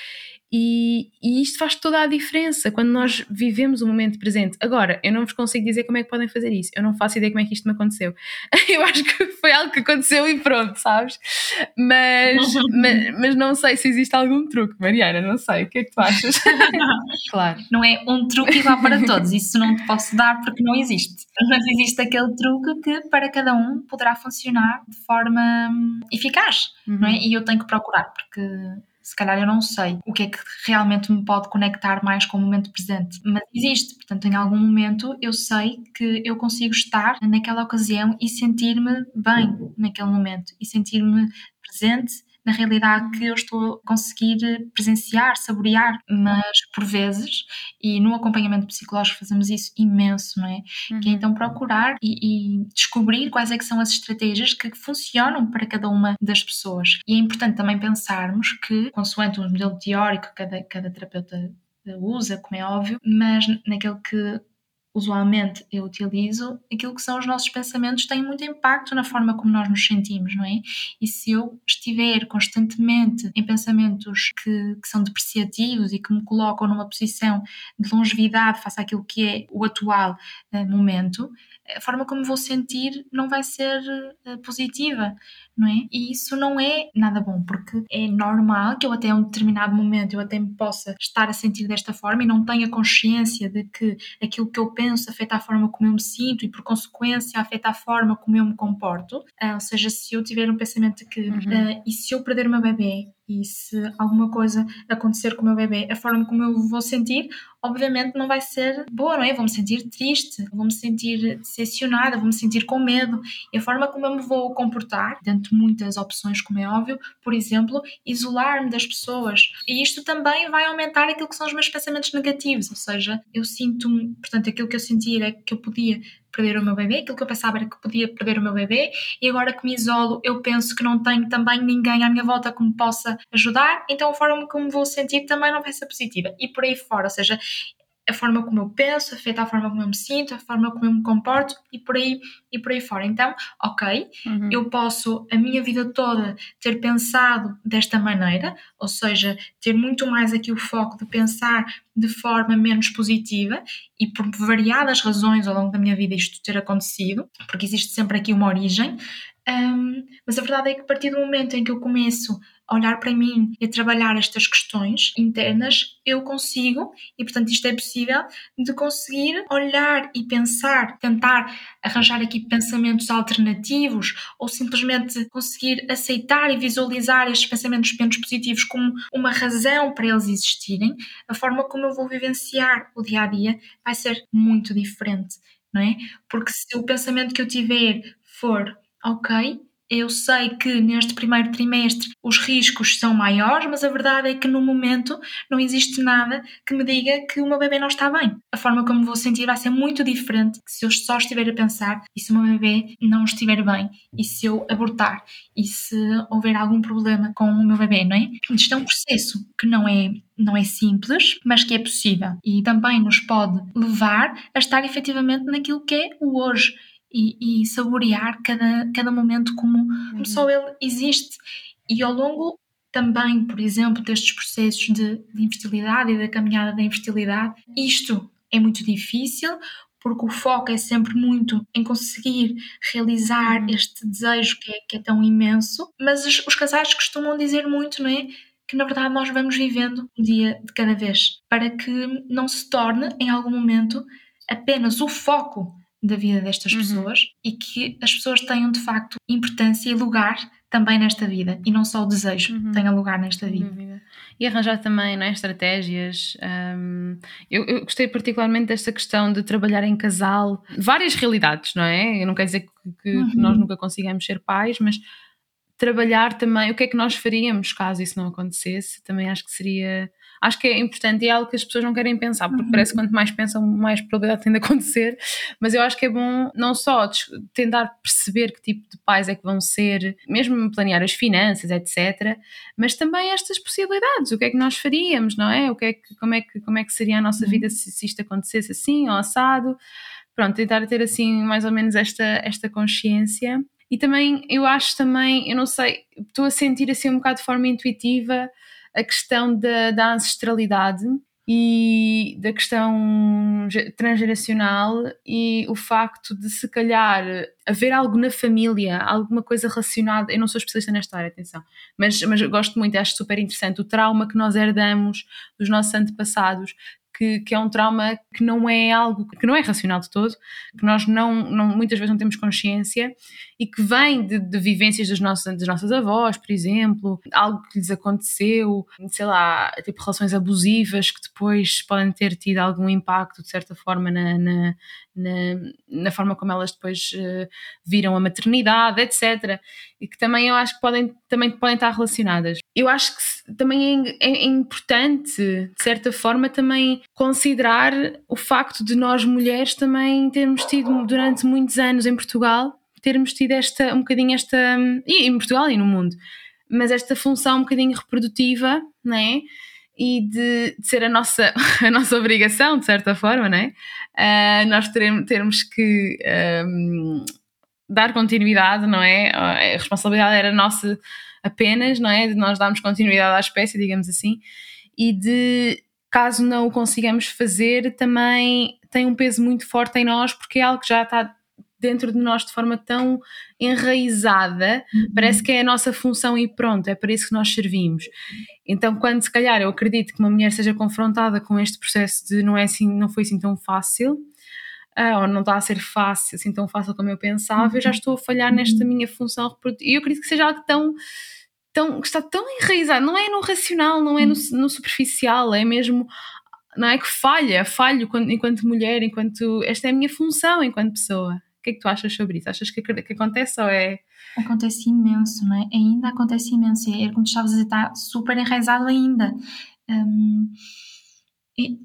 E, e, isto faz toda a diferença quando nós vivemos o momento presente. Agora, eu não vos consigo dizer como é que podem fazer isso. Eu não faço ideia como é que isto me aconteceu. <laughs> Eu acho que foi algo que aconteceu e pronto, sabes? Mas, <laughs> mas, mas, não sei se existe algum truque, Mariana, não sei. O que é que tu achas? <laughs> claro. Não é um truque igual para todos. Isso não te posso dar porque não existe. Mas existe aquele truque que para cada um poderá funcionar de forma hum, eficaz, uhum. não é? E eu tenho que procurar porque se calhar eu não sei o que é que realmente me pode conectar mais com o momento presente, mas existe, portanto, em algum momento eu sei que eu consigo estar naquela ocasião e sentir-me bem naquele momento e sentir-me presente na realidade que eu estou a conseguir presenciar, saborear, mas por vezes, e no acompanhamento psicológico fazemos isso imenso, não é? Uhum. Que é uhum. então procurar e, e, descobrir quais é que são as estratégias que funcionam para cada uma das pessoas. E é importante também pensarmos que, consoante o modelo teórico que cada, cada terapeuta usa, como é óbvio, mas naquele que usualmente eu utilizo, aquilo que são os nossos pensamentos tem muito impacto na forma como nós nos sentimos, não é? E se eu estiver constantemente em pensamentos que, que são depreciativos e que me colocam numa posição de longevidade face àquilo que é o atual uh, momento, a forma como vou sentir não vai ser uh, positiva, não é? E isso não é nada bom, porque é normal que eu até um determinado momento eu até me possa estar a sentir desta forma e não tenha consciência de que aquilo que eu penso afeta a forma como eu me sinto e por consequência afeta a forma como eu me comporto. Uh, ou seja, se eu tiver um pensamento que uhum. uh, e se eu perder meu bebê e se alguma coisa acontecer com o meu bebê, a forma como eu vou sentir, obviamente não vai ser boa, não é? Vou-me sentir triste, vou-me sentir decepcionada, vou-me sentir com medo. E a forma como eu me vou comportar, dentro de muitas opções, como é óbvio, por exemplo, isolar-me das pessoas. E isto também vai aumentar aquilo que são os meus pensamentos negativos, ou seja, eu sinto-me, portanto, aquilo que eu sentir é que eu podia perder o meu bebê, aquilo que eu pensava era que podia perder o meu bebê, e agora que me isolo, eu penso que não tenho também ninguém à minha volta que me possa ajudar, então a forma como vou sentir também não vai ser positiva. E por aí fora, ou seja, a forma como eu penso, afeta a forma como eu me sinto, a forma como eu me comporto e por aí, e por aí fora. Então, ok, uhum. eu posso a minha vida toda ter pensado desta maneira, ou seja, ter muito mais aqui o foco de pensar de forma menos positiva e por variadas razões ao longo da minha vida isto ter acontecido, porque existe sempre aqui uma origem, um, mas a verdade é que a partir do momento em que eu começo a olhar para mim e a trabalhar estas questões internas, eu consigo, e portanto isto é possível, de conseguir olhar e pensar, tentar arranjar aqui pensamentos alternativos ou simplesmente conseguir aceitar e visualizar estes pensamentos menos positivos como uma razão para eles existirem, a forma como eu vou vivenciar o dia a dia vai ser muito diferente, não é? Porque se o pensamento que eu tiver for ok, eu sei que neste primeiro trimestre os riscos são maiores, mas a verdade é que no momento não existe nada que me diga que o meu bebê não está bem. A forma como vou sentir vai ser muito diferente se eu só estiver a pensar e se o meu bebê não estiver bem e se eu abortar e se houver algum problema com o meu bebê, não é? Isto é um processo que não é não é simples, mas que é possível e também nos pode levar a estar efetivamente naquilo que é o hoje e, e saborear cada, cada momento como, como só uhum. ele existe. E ao longo também, por exemplo, destes processos de, de infertilidade e da caminhada da infertilidade, isto é muito difícil porque o foco é sempre muito em conseguir realizar uhum. este desejo que é, que é tão imenso, mas os, os casais costumam dizer muito, não é? Que na verdade nós vamos vivendo um dia de cada vez, para que não se torne em algum momento apenas o foco da vida destas uhum. pessoas e que as pessoas tenham de facto importância e lugar também nesta vida e não só o desejo uhum. tenha lugar nesta vida. E arranjar também não é, estratégias. Um, eu, eu, gostei particularmente desta questão de trabalhar em casal, várias realidades, não é? Eu não quero dizer que, que uhum. nós nunca consigamos ser pais, mas trabalhar também o que é que nós faríamos caso isso não acontecesse, também acho que seria acho que é importante e é algo que as pessoas não querem pensar, porque uhum. parece que quanto mais pensam, mais probabilidade tem de acontecer. Mas eu acho que é bom não só tentar perceber que tipo de pais é que vão ser, mesmo planear as finanças, etc., mas também estas possibilidades, o que é que nós faríamos, não é? O que é que, como, é que, como é que seria a nossa uhum. vida se, se isto acontecesse assim ou assado? Pronto, tentar ter assim mais ou menos esta, esta consciência. E também, eu acho também, eu não sei, estou a sentir assim um bocado de forma intuitiva a questão da, da ancestralidade e da questão transgeracional e o facto de se calhar haver algo na família, alguma coisa relacionada, eu não sou especialista nesta área, atenção, mas, mas gosto muito, acho super interessante o trauma que nós herdamos dos nossos antepassados, que, que, é um trauma que não é algo que não é racional de todo, que nós não, não muitas vezes não temos consciência e que vem de, de vivências dos nossos, das nossas avós, por exemplo, algo que lhes aconteceu, sei lá, tipo relações abusivas que depois podem ter tido algum impacto de certa forma na, na, na, na forma como elas depois uh, viram a maternidade, etc. E que também eu acho que podem, também podem estar relacionadas. Eu acho que também é, é, é importante, de certa forma, também considerar o facto de nós mulheres também termos tido durante muitos anos em Portugal termos tido esta, um bocadinho esta, e em Portugal e no mundo, mas esta função um bocadinho reprodutiva, né? E de, de ser a nossa, <laughs> a nossa obrigação, de certa forma, né? Uh, nós teremos, termos que um, dar continuidade, não é? A responsabilidade era nossa apenas, não é? De nós darmos continuidade à espécie, digamos assim, e de caso não o consigamos fazer, também tem um peso muito forte em nós, porque é algo que já está dentro de nós de forma tão enraizada, uhum. parece que é a nossa função e pronto, é para isso que nós servimos. Então, quando se calhar eu acredito que uma mulher seja confrontada com este processo de não é assim, não foi assim tão fácil, uh, ou não está a ser fácil, assim tão fácil como eu pensava, eu já uhum. estou a falhar nesta uhum. minha função reprodutiva. E eu acredito que seja algo tão tão, que está tão enraizado, não é no racional, não é no, no superficial, é mesmo não é que falha, falho enquanto mulher, enquanto esta é a minha função enquanto pessoa que é que tu achas sobre isso? Achas que, que acontece ou é. Acontece imenso, não é? Ainda acontece imenso. É como tu estavas a dizer, está super enraizado ainda. Um, e,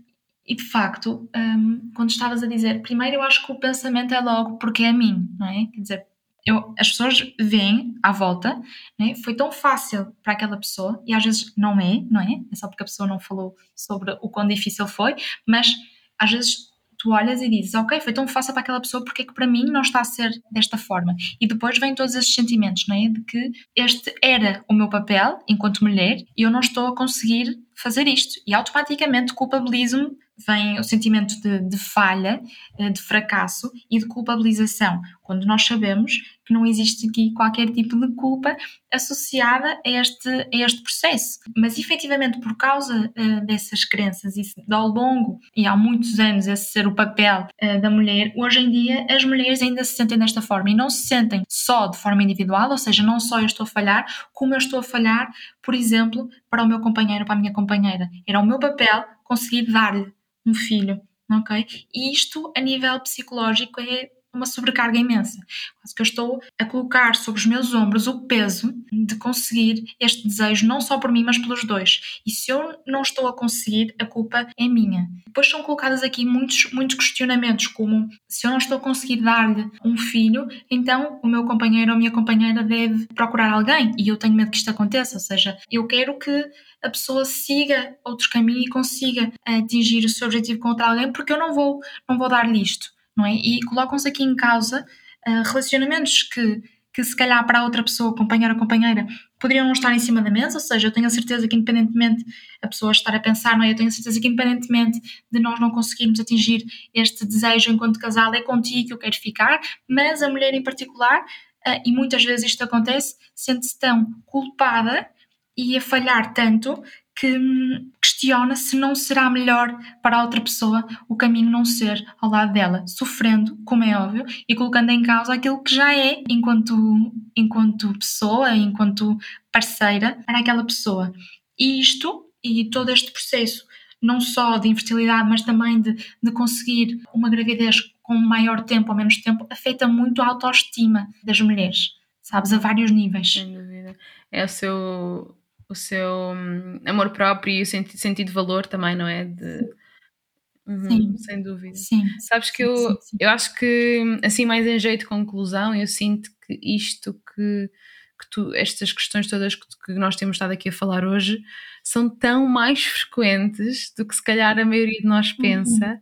e, de facto, um, quando estavas a dizer, primeiro eu acho que o pensamento é logo porque é a mim, não é? Quer dizer, eu, as pessoas veem à volta, né? foi tão fácil para aquela pessoa, e às vezes não é, não é? É só porque a pessoa não falou sobre o quão difícil foi, mas às vezes tu olhas e dizes, ok, foi tão fácil para aquela pessoa, porque é que para mim não está a ser desta forma? E depois vêm todos esses sentimentos, não é? De que este era o meu papel enquanto mulher e eu não estou a conseguir fazer isto. E automaticamente culpabilizo-me vem o sentimento de, de, falha, eh, de fracasso e de culpabilização, quando nós sabemos que não existe aqui qualquer tipo de culpa associada a este, a este processo. Mas efetivamente, por causa uh, dessas crenças e ao longo e há muitos anos esse ser o papel uh, da mulher, hoje em dia as mulheres ainda se sentem desta forma e não se sentem só de forma individual, ou seja, não só eu estou a falhar, como eu estou a falhar, por exemplo, para o meu companheiro, para a minha companheira. Era o meu papel conseguir dar-lhe um filho, ok? E isto, a nível psicológico, é uma sobrecarga imensa. Quase que eu estou a colocar sobre os meus ombros o peso de conseguir este desejo, não só por mim, mas pelos dois. E se eu não estou a conseguir, a culpa é minha. Depois são colocadas aqui muitos, muitos questionamentos, como se eu não estou a conseguir dar-lhe um filho, então o meu companheiro ou a minha companheira deve procurar alguém. E eu tenho medo que isto aconteça, ou seja, eu quero que a pessoa siga outros caminhos e consiga atingir o seu objetivo com outra alguém, porque eu não vou, não vou dar-lhe isto, não é? E colocam-se aqui em causa uh, relacionamentos que, que se calhar para outra pessoa, companheiro ou companheira, poderiam não estar em cima da mesa, ou seja, eu tenho a certeza que independentemente a pessoa estar a pensar, não é? Eu tenho a certeza que independentemente de nós não conseguirmos atingir este desejo enquanto casal, é contigo que eu quero ficar, mas a mulher em particular, uh, e muitas vezes isto acontece, sente-se tão culpada e a falhar tanto que questiona se não será melhor para a outra pessoa o caminho não ser ao lado dela, sofrendo, como é óbvio, e colocando em causa aquilo que já é enquanto, enquanto pessoa, enquanto parceira para aquela pessoa. E isto, e todo este processo, não só de infertilidade, mas também de, de conseguir uma gravidez com maior tempo ou menos tempo, afeta muito a autoestima das mulheres, sabes, a vários níveis. Sem dúvida. É o seu o seu hum, amor próprio e o senti sentido de valor também, não é? De, uhum, Sim. sem dúvida. Sim. Sabes que sim, eu, sim, sim. eu acho que, assim, mais em jeito de conclusão, eu sinto que isto que, que tu, estas questões todas que, que nós temos estado aqui a falar hoje são tão mais frequentes do que se calhar a maioria de nós pensa. Uhum.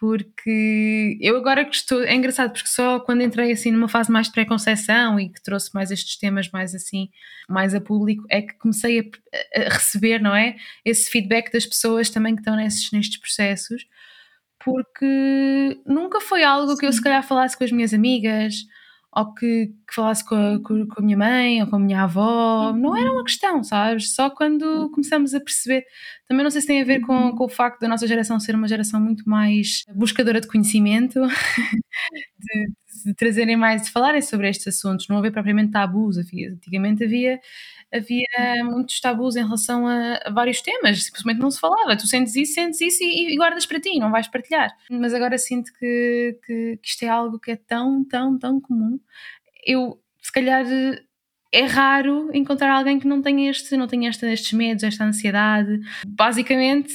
Porque eu agora que estou. É engraçado, porque só quando entrei assim numa fase mais de preconceção e que trouxe mais estes temas mais assim, mais a público, é que comecei a, a receber, não é? Esse feedback das pessoas também que estão nesses, nestes processos, porque nunca foi algo que eu se calhar falasse com as minhas amigas ou que, que falasse com a, com a, minha mãe ou com a minha avó, não era uma questão, sabes? Só quando começamos a perceber. Também não sei se tem a ver com, com o facto da nossa geração ser uma geração muito mais buscadora de conhecimento, <laughs> de, de trazerem mais, de falarem sobre estes assuntos, não haver propriamente tabus. Antigamente havia havia muitos tabus em relação a, a, vários temas, simplesmente não se falava. Tu sentes isso, sentes isso e, e guardas para ti, não vais partilhar. Mas agora sinto que, que, que, isto é algo que é tão, tão, tão comum. Eu, se calhar, é raro encontrar alguém que não tenha, este, não tenha esta, estes medos, esta ansiedade. Basicamente,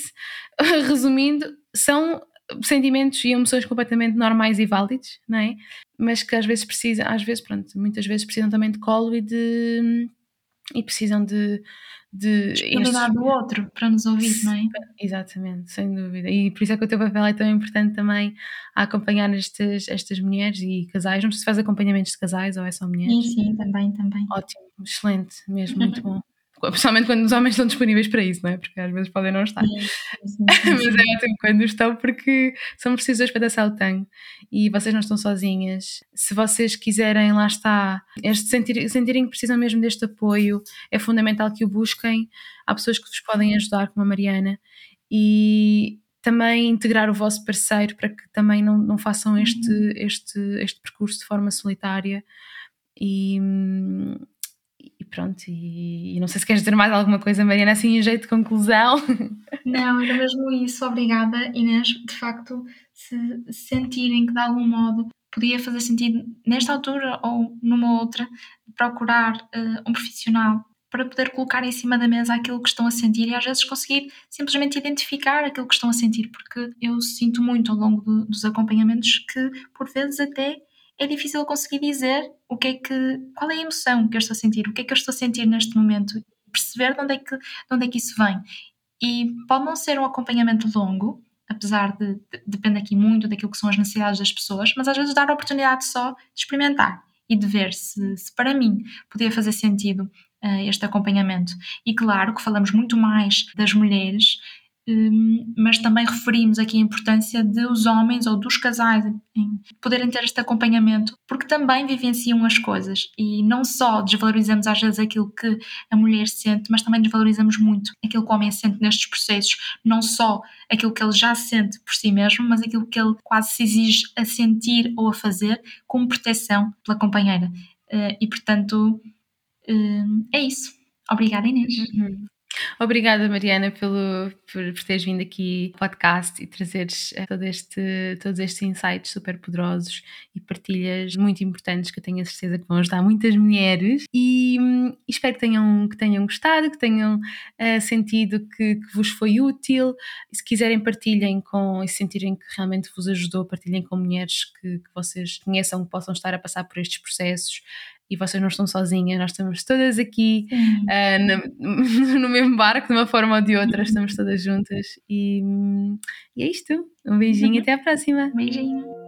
<laughs> resumindo, são sentimentos e emoções completamente normais e válidos, não é? Mas que às vezes precisam, às vezes, pronto, muitas vezes precisam também de colo e de e precisam de. de Disponibilidade do outro para nos ouvir, não é? Exatamente, sem dúvida. E por isso é que o teu papel é tão importante também a acompanhar estas, estas mulheres e casais. Não sei se faz acompanhamentos de casais ou é só mulheres. Sim, sim, também, também. Ótimo, excelente, mesmo, muito <laughs> bom. Principalmente quando os homens estão disponíveis para isso, não é? Porque às vezes podem não estar. Sim, sim, sim, <laughs> Mas é ótimo quando estão, porque são precisos para dançar o tango e vocês não estão sozinhas. Se vocês quiserem, lá está, este sentir, sentirem que precisam mesmo deste apoio, é fundamental que o busquem. Há pessoas que vos podem ajudar, como a Mariana, e também integrar o vosso parceiro para que também não, não façam este, uhum. este, este percurso de forma solitária. E, e pronto, e, e, não sei se queres dizer mais alguma coisa, Mariana, assim em jeito de conclusão. <laughs> Não, era mesmo isso, obrigada Inês. De facto, se sentirem que de algum modo podia fazer sentido nesta altura ou numa outra, procurar uh, um profissional para poder colocar em cima da mesa aquilo que estão a sentir e às vezes conseguir simplesmente identificar aquilo que estão a sentir, porque eu sinto muito ao longo do, dos acompanhamentos que por vezes até é difícil conseguir dizer o que é que, qual é a emoção que eu estou a sentir, o que é que eu estou a sentir neste momento, perceber de onde é que, de onde é que isso vem. E pode não ser um acompanhamento longo, apesar de, de depende aqui muito daquilo que são as necessidades das pessoas, mas às vezes dar a oportunidade só de experimentar e de ver se, se para mim podia fazer sentido uh, este acompanhamento. E claro que falamos muito mais das mulheres mas também referimos aqui a importância de os homens ou dos casais em poderem ter este acompanhamento, porque também vivenciam as coisas e não só desvalorizamos às vezes aquilo que a mulher sente, mas também desvalorizamos muito aquilo que o homem sente nestes processos, não só aquilo que ele já sente por si mesmo, mas aquilo que ele quase se exige a sentir ou a fazer como proteção pela companheira. Eh, e portanto, hum, é isso. Obrigada, Inês. Uhum. Obrigada, Mariana, pelo, por, por teres vindo aqui ao podcast e trazeres eh, todo este, todos estes insights super poderosos e partilhas muito importantes que eu tenho a certeza que vão ajudar muitas mulheres. E, hum, espero que tenham, que tenham gostado, que tenham uh, sentido que, que, vos foi útil. E se quiserem, partilhem com e se sentirem que realmente vos ajudou, partilhem com mulheres que, que vocês conheçam, que possam estar a passar por estes processos e vocês não estão sozinhas, nós estamos todas aqui uh, no, <laughs> no mesmo barco, de uma forma ou de outra, estamos todas juntas. E, e é isto. Um beijinho e até à próxima. Beijinho.